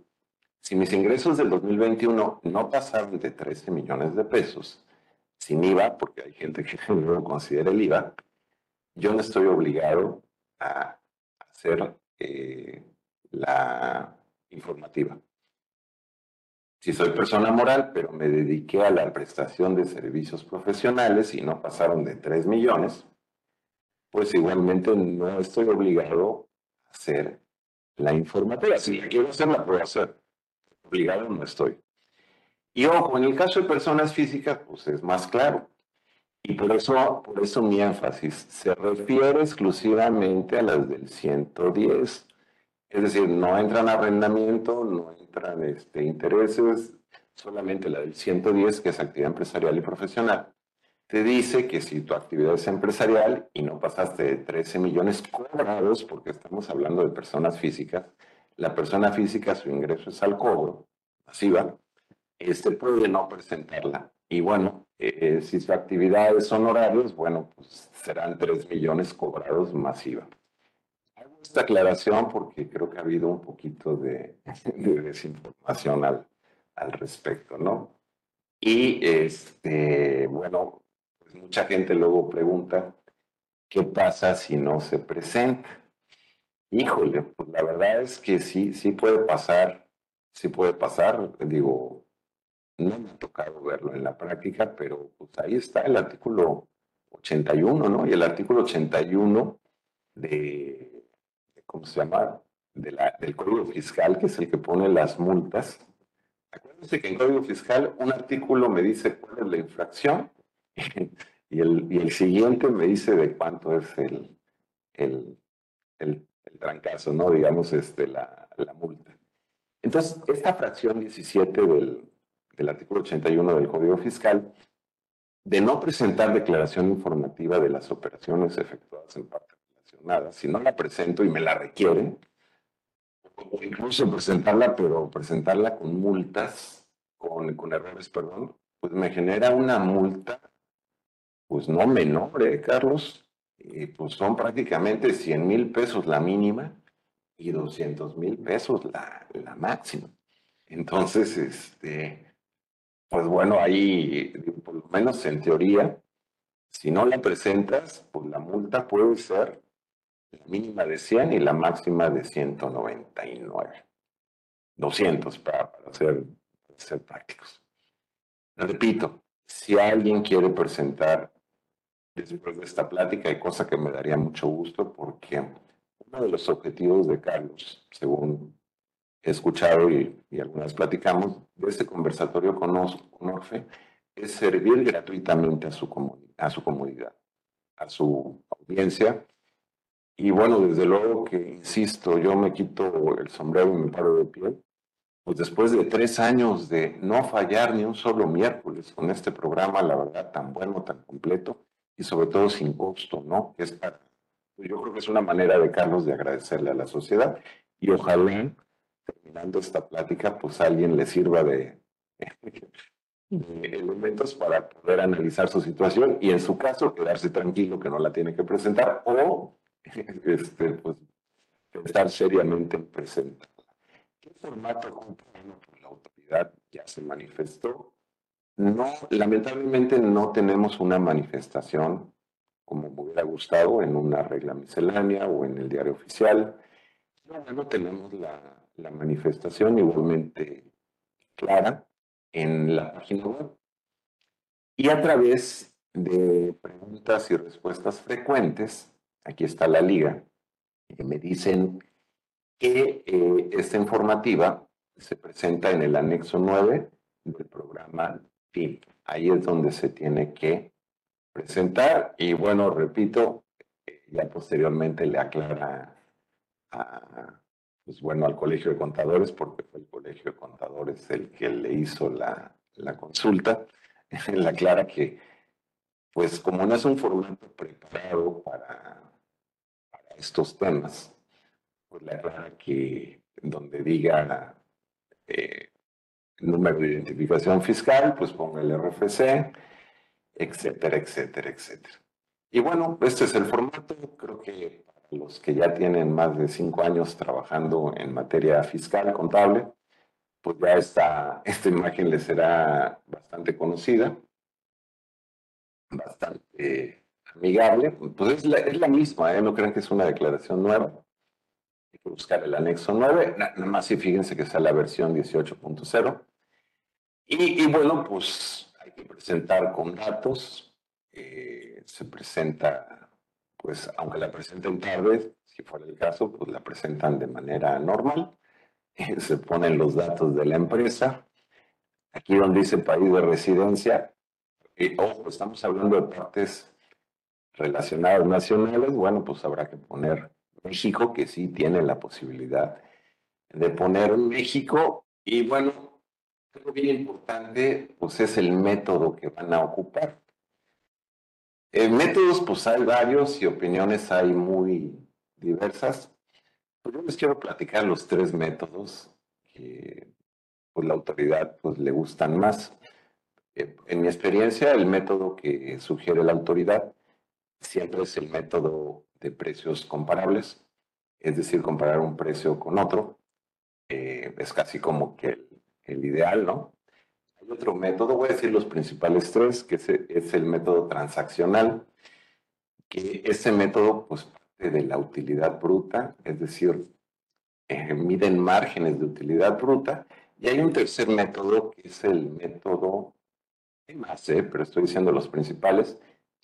Si mis ingresos del 2021 no pasaron de 13 millones de pesos, sin IVA, porque hay gente que no considera el IVA, yo no estoy obligado a hacer eh, la informativa. Si soy persona moral, pero me dediqué a la prestación de servicios profesionales y no pasaron de 3 millones, pues igualmente no estoy obligado a hacer la informativa. Si la quiero hacer, la puedo hacer. Obligado no estoy. Y ojo, en el caso de personas físicas, pues es más claro. Y por eso, por eso mi énfasis se refiere exclusivamente a las del 110. Es decir, no entran arrendamiento, no entran este, intereses, solamente la del 110, que es actividad empresarial y profesional. Te dice que si tu actividad es empresarial y no pasaste de 13 millones cobrados, porque estamos hablando de personas físicas, la persona física su ingreso es al cobro, masiva, este puede no presentarla. Y bueno, eh, si su actividad es honorarios, bueno, pues serán 3 millones cobrados masiva esta aclaración porque creo que ha habido un poquito de, desinformación al, al, respecto, ¿no? Y, este, bueno, mucha gente luego pregunta, ¿qué pasa si no se presenta? Híjole, pues la verdad es que sí, sí puede pasar, sí puede pasar, digo, no me ha tocado verlo en la práctica, pero pues ahí está el artículo 81, ¿no? Y el artículo 81 de ¿cómo se llama? del Código Fiscal, que es el que pone las multas. Acuérdense que en Código Fiscal un artículo me dice cuál es la infracción y el, y el siguiente me dice de cuánto es el, el, el, trancazo, ¿no? Digamos, este, la, la, multa. Entonces, esta fracción 17 del, del artículo 81 del Código Fiscal, de no presentar declaración informativa de las operaciones efectuadas en parte nada, si no la presento y me la requieren, o incluso presentarla, pero presentarla con multas, con, con errores, perdón, pues me genera una multa, pues no menor, ¿eh, Carlos? Y pues son prácticamente 100 mil pesos la mínima y 200 mil pesos la, la máxima. Entonces, este, pues bueno, ahí, por lo menos en teoría, si no la presentas, pues la multa puede ser la mínima de 100 y la máxima de 199. 200 para, ser, ser prácticos. Repito, si alguien quiere presentar después de esta plática, hay cosa que me daría mucho gusto porque uno de los objetivos de Carlos, según he escuchado y, y algunas platicamos, de este conversatorio con, con Orfe, es servir gratuitamente a su, a su comunidad, a su audiencia. Y bueno, desde luego que, insisto, yo me quito el sombrero y me paro de pie, pues después de tres años de no fallar ni un solo miércoles con este programa, la verdad, tan bueno, tan completo y sobre todo sin costo, ¿no? Es yo creo que es una manera de Carlos de agradecerle a la sociedad y ojalá, terminando esta plática, pues alguien le sirva de, elementos para poder analizar su situación y en su caso quedarse tranquilo que no la tiene que presentar o este, pues, pensar seriamente en presentarla. ¿Qué formato ocupa? Pues la autoridad ya se manifestó. No, lamentablemente no tenemos una manifestación como me hubiera gustado en una regla miscelánea o en el diario oficial. No, tenemos la, manifestación igualmente clara en la página web. Y a través de preguntas y respuestas frecuentes, aquí está la liga, me dicen que eh, esta informativa se presenta en el anexo 9 del programa Ahí es donde se tiene que presentar. Y bueno, repito, ya posteriormente le aclara pues bueno, al Colegio de Contadores, porque fue el Colegio de Contadores el que le hizo la, la consulta, le aclara que, pues como no es un formato preparado para, para estos temas, pues le aclara que donde diga eh, número de identificación fiscal, pues ponga el RFC, etcétera, etcétera, etcétera. Y bueno, este es el formato, creo que los que ya tienen más de cinco años trabajando en materia fiscal, contable, pues ya esta, esta imagen les será bastante conocida, bastante amigable. Pues es la, es la misma, ¿eh? no crean que es una declaración nueva. Hay que buscar el anexo 9, nada más si fíjense que está la versión 18.0. Y, bueno, pues hay que presentar con datos. Eh, se presenta pues aunque la presenten tarde, si fuera el caso, pues la presentan de manera normal. se ponen los datos de la empresa. Aquí donde dice país de residencia, y, ojo, estamos hablando de partes relacionadas nacionales, bueno, pues habrá que poner México, que sí tiene la posibilidad de poner México. Y bueno, algo bien importante, pues es el método que van a ocupar. En métodos, pues hay varios y opiniones hay muy diversas. Pues yo les quiero platicar los tres métodos que pues, la autoridad pues, le gustan más. Eh, en mi experiencia, el método que sugiere la autoridad siempre es el método de precios comparables, es decir, comparar un precio con otro. Eh, es casi como que el ideal, ¿no? otro método, voy a decir los principales tres, que es, el método transaccional, que ese método pues parte de la utilidad bruta, es decir, eh, miden márgenes de utilidad bruta, y hay un tercer método que es el método, hay más, eh, pero estoy diciendo los principales,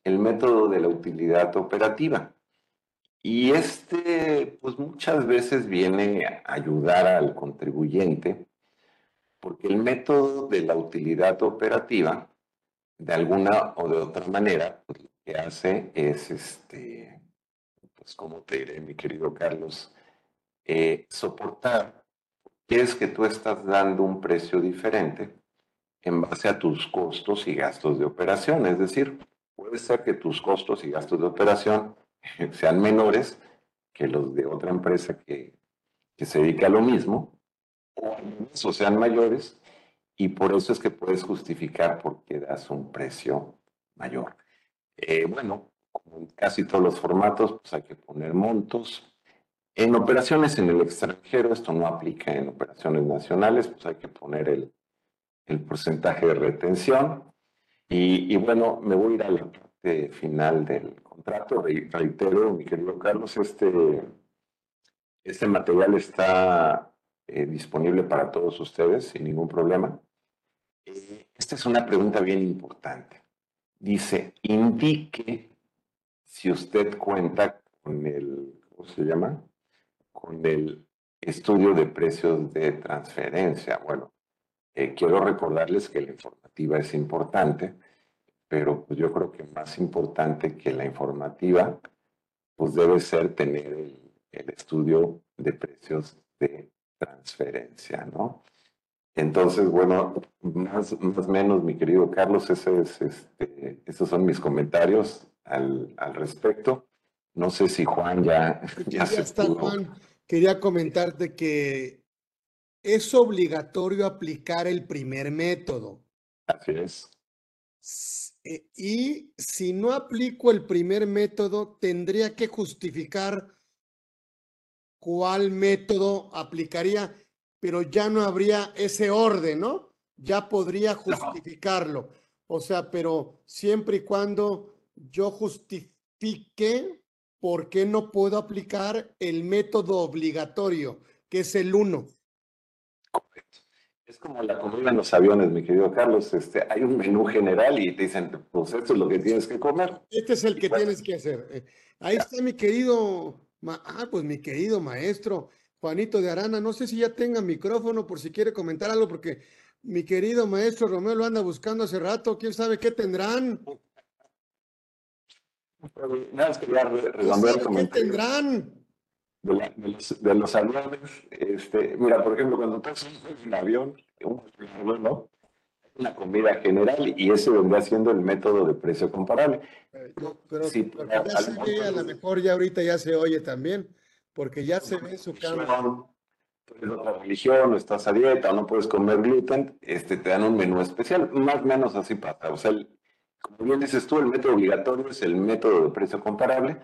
el método de la utilidad operativa. Y este, pues muchas veces viene a ayudar al contribuyente porque el método de la utilidad operativa, de alguna o de otra manera, pues, lo que hace es, este, pues como te diré, mi querido Carlos, eh, soportar que es que tú estás dando un precio diferente en base a tus costos y gastos de operación. Es decir, puede ser que tus costos y gastos de operación sean menores que los de otra empresa que, que se dedica a lo mismo, o sean mayores, y por eso es que puedes justificar por qué das un precio mayor. Eh, bueno, como en casi todos los formatos, pues hay que poner montos. En operaciones en el extranjero, esto no aplica en operaciones nacionales, pues hay que poner el, el porcentaje de retención. Y, y, bueno, me voy a ir a la parte final del contrato. Reitero, mi querido Carlos, este, este material está eh, disponible para todos ustedes sin ningún problema. Eh, esta es una pregunta bien importante. Dice, indique si usted cuenta con el, ¿cómo se llama? Con el estudio de precios de transferencia. Bueno, eh, quiero recordarles que la informativa es importante, pero pues yo creo que más importante que la informativa, pues debe ser tener el, estudio de precios de transferencia, ¿no? Entonces, bueno, más o menos, mi querido Carlos, ese es, este, esos son mis comentarios al, al, respecto. No sé si Juan ya, ya, ya está, Juan. Quería comentarte que es obligatorio aplicar el primer método. Así es. Eh, y si no aplico el primer método, tendría que justificar cuál método aplicaría, pero ya no habría ese orden, ¿no? Ya podría justificarlo. O sea, pero siempre y cuando yo justifique por qué no puedo aplicar el método obligatorio, que es el uno. Es como la comida en los aviones, mi querido Carlos. Este, hay un menú general y te dicen, pues esto es lo que tienes que comer. Este es el que tienes que hacer. Eh, ahí está mi querido, ah, pues mi querido maestro Juanito de Arana. No sé si ya tenga micrófono por si quiere comentar algo, porque mi querido maestro Romeo lo anda buscando hace rato. ¿Quién sabe qué tendrán? Nada más quería redondear ¿Qué tendrán? de, los, aviones. Este, mira, por ejemplo, cuando estás en un avión, un ¿no? Una comida general y ese vendría siendo el método de precio comparable. pero, ya se ve, a lo mejor ya ahorita ya se oye también, porque ya se ve su. Eres otra religión, o estás a dieta, o no puedes comer gluten, este, te dan un menú especial, más o menos así pasa. O sea, como bien dices tú, el método obligatorio es el método de precio comparable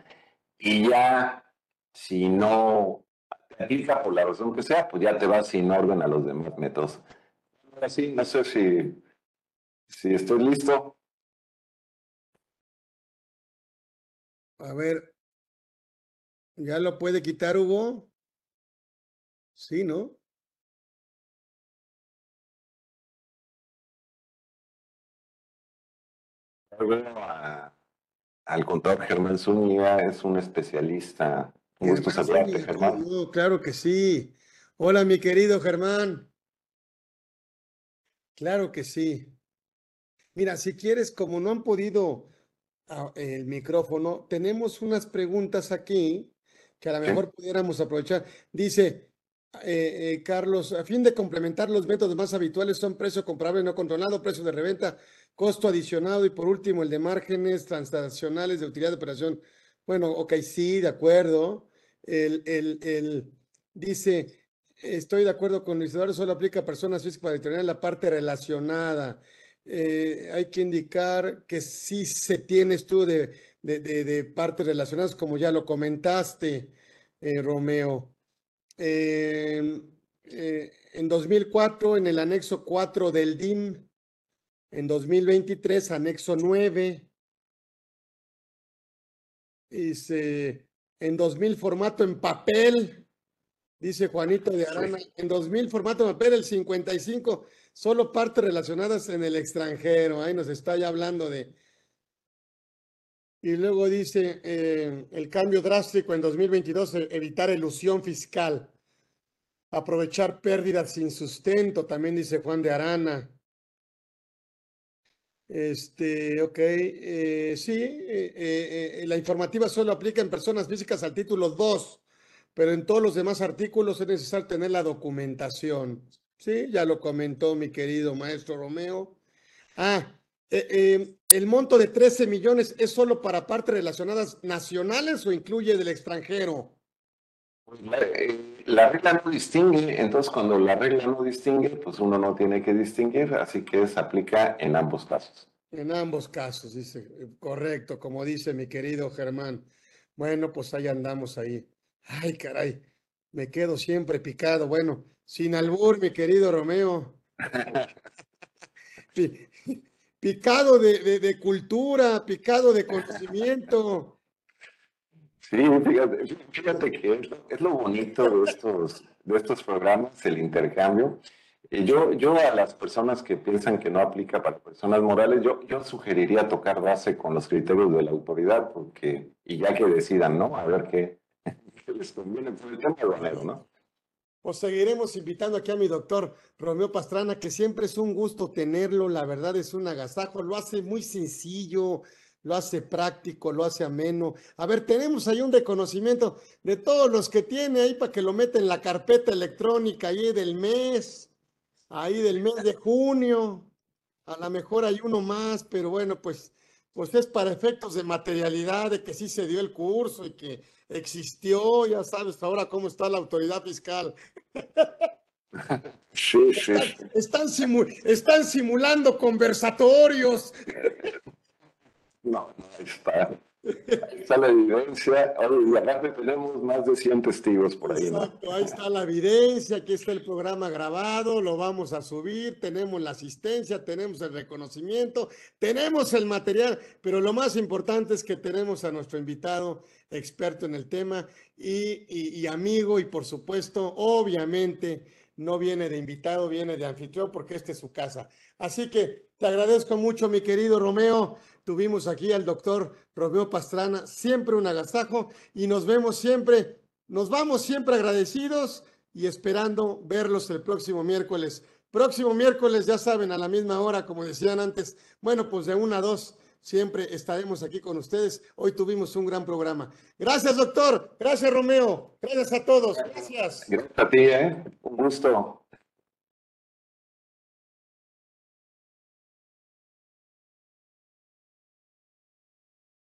y ya si no te aplica por la razón que sea, pues ya te vas sin orden a los demás métodos. Ahora sí, no sé si, si estoy listo. A ver, ¿ya lo puede quitar Hugo? Sí, ¿no? al contador Germán Zúñiga, es un especialista gusto saludarte, Germán. claro que sí. Hola, mi querido Germán. Claro que sí. Mira, si quieres, como no han podido ah, el micrófono, tenemos unas preguntas aquí que a lo mejor pudiéramos aprovechar. Dice, eh, eh, Carlos, a fin de complementar los métodos más habituales son precio comparable no controlado, precio de reventa, costo adicionado y por último el de márgenes transaccionales de utilidad de operación. Bueno, ok, sí, de acuerdo el, el, el, dice, estoy de acuerdo con Luis Eduardo, solo aplica a personas físicas para determinar la parte relacionada. Eh, hay que indicar que sí se tiene estudio de, de, de, partes relacionadas, como ya lo comentaste, eh, Romeo. Em, eh, en 2004, en el anexo 4 del DIM, en 2023, anexo 9, dice, en 2000 formato en papel, dice Juanito de Arana, en 2000 formato papel, el 55, solo partes relacionadas en el extranjero, ahí nos está ya hablando de... Y luego dice, eh, el cambio drástico en 2022, e, evitar ilusión fiscal, aprovechar pérdidas sin sustento, también dice Juan de Arana. Este, ok, eh, sí, eh, la informativa solo aplica en personas físicas al título 2, pero en todos los demás artículos es necesario tener la documentación. Sí, ya lo comentó mi querido maestro Romeo. Ah, ¿el monto de 13 millones es solo para partes relacionadas nacionales o incluye del extranjero? Pues la, regla no distingue, entonces cuando la regla no distingue, pues uno no tiene que distinguir, así que se aplica en ambos casos. En ambos casos, dice, correcto, como dice mi querido Germán. Bueno, pues ahí andamos ahí. Ay, caray, me quedo siempre picado. Bueno, sin albur, mi querido Romeo. Picado de, de cultura, picado de conocimiento. Sí, fíjate, fíjate que es lo, bonito de estos, de estos programas, el intercambio. Yo, yo a las personas que piensan que no aplica para personas morales, yo, yo sugeriría tocar base con los criterios de la autoridad, porque, y ya que decidan, ¿no? A ver qué, les conviene por el tema de ¿no? Pues seguiremos invitando aquí a mi doctor Romeo Pastrana, que siempre es un gusto tenerlo, la verdad es un agasajo, lo hace muy sencillo, lo hace práctico, lo hace ameno. A ver, tenemos ahí un reconocimiento de todos los que tiene ahí para que lo meta en la carpeta electrónica ahí del mes, ahí del mes de junio. A lo mejor hay uno más, pero bueno, pues, pues es para efectos de materialidad, de que sí se dio el curso y que existió, ya sabes ahora cómo está la autoridad fiscal. Sí, sí. Están, están simulando conversatorios. No, no está. Ahí está la evidencia. y aparte tenemos más de 100 testigos por ahí. Exacto, ahí está la evidencia, aquí está el programa grabado, lo vamos a subir, tenemos la asistencia, tenemos el reconocimiento, tenemos el material, pero lo más importante es que tenemos a nuestro invitado experto en el tema y, y amigo y por supuesto, obviamente, no viene de invitado, viene de anfitrión porque esta es su casa. Así que te agradezco mucho, mi querido Romeo. Tuvimos aquí al doctor Romeo Pastrana, siempre un agasajo y nos vemos siempre, nos vamos siempre agradecidos y esperando verlos el próximo miércoles. Próximo miércoles, ya saben, a la misma hora, como decían antes, bueno, pues de una a dos, siempre estaremos aquí con ustedes. Hoy tuvimos un gran programa. Gracias, doctor. Gracias, Romeo. Gracias a todos. Gracias. Gracias a ti, ¿eh? Un gusto.